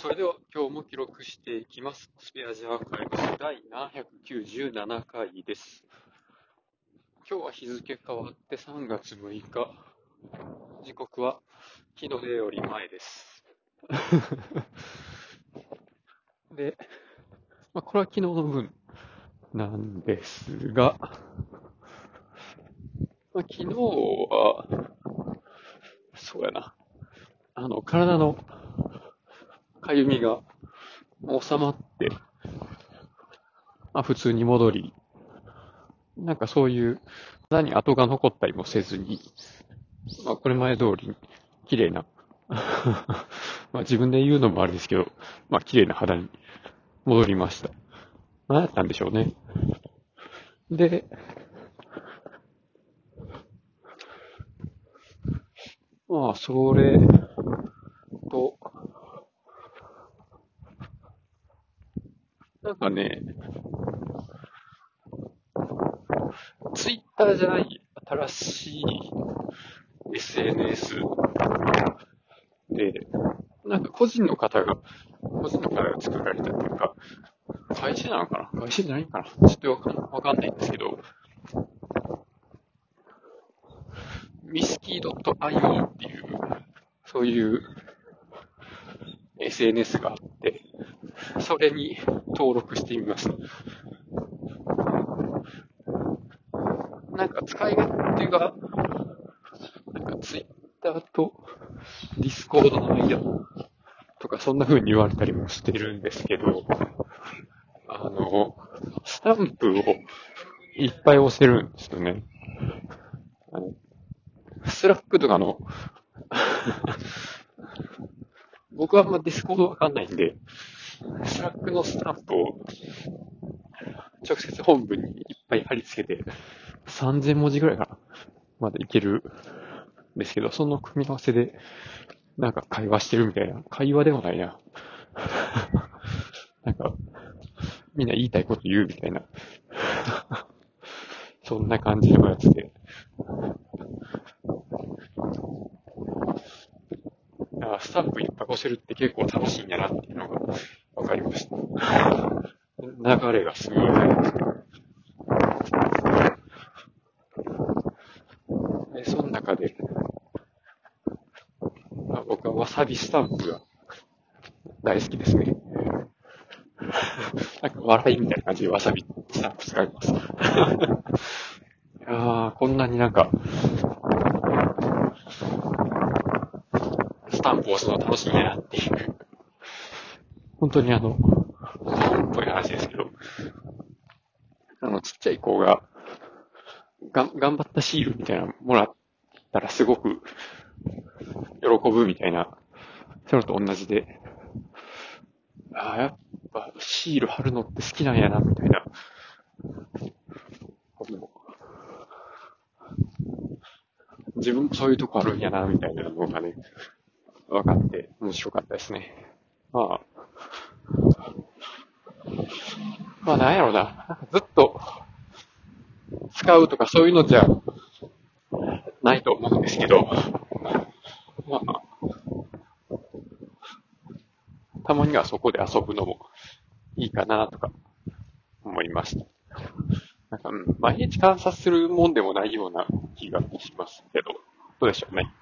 それでは今日も記録していきます。スペアジアーカイブス第797回です。今日は日付変わって3月6日。時刻は日の出より前です。で、まあ、これは昨日の分なんですが、まあ、昨日は、そうやな。あの、体のかゆみが収まって、まあ普通に戻り、なんかそういう、肌に跡が残ったりもせずに、まあこれ前通り、綺麗な、まあ自分で言うのもあれですけど、まあ綺麗な肌に戻りました。何やったんでしょうね。で、まあそれと、なんかね、ツイッターじゃない新しい SNS で、なんか個人の方が、個人の方が作られたっていうか、会社なのかな？会社じゃないかな？ちょっとわかんわかんないんですけど、Misskey.io っていう、そういう SNS があって、それに登録してみました。なんか使い勝手が、なんかツイッターと Discord の間とかそんな風に言われたりもしてるんですけど、あの、スタンプをいっぱい押せるんですよね。あの Slack とかの僕はあんま Discord わかんないんで、 Slack のスタンプを直接本文にいっぱい貼り付けて、3000文字ぐらいかなまでいけるんですけど、その組み合わせで、なんか会話してるみたいな。会話でもないな。なんか、みんな言いたいこと言うみたいな。そんな感じのやつで。あスタンプいっぱい押せるって結構楽しいんやなっていうのが。流れがすごいですね。で、その中で、まあ、僕はわさびスタンプが大好きですね。なんか笑いみたいな感じでわさびスタンプ使います。いや、こんなになんか、スタンプを押すの楽しいなっていう。本当にあの、本っぽい話ですけど、あの、ちっちゃい子が、がん、頑張ったシールみたいなのもらったらすごく喜ぶみたいな、そういうのと同じで、ああ、やっぱシール貼るのって好きなんやな、みたいな。自分もそういうとこあるんやな、みたいなのがね、分かって面白かったですね。まあ、まあなんやろうな。ずっと使うとかそういうのじゃないと思うんですけど、まあ、たまにはそこで遊ぶのもいいかなとか思いました。なんか、うん、毎日観察するもんでもないような気がしますけど、どうでしょうね。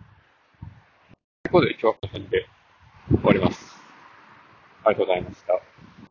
ということで今日はこの辺で終わります。ありがとうございました。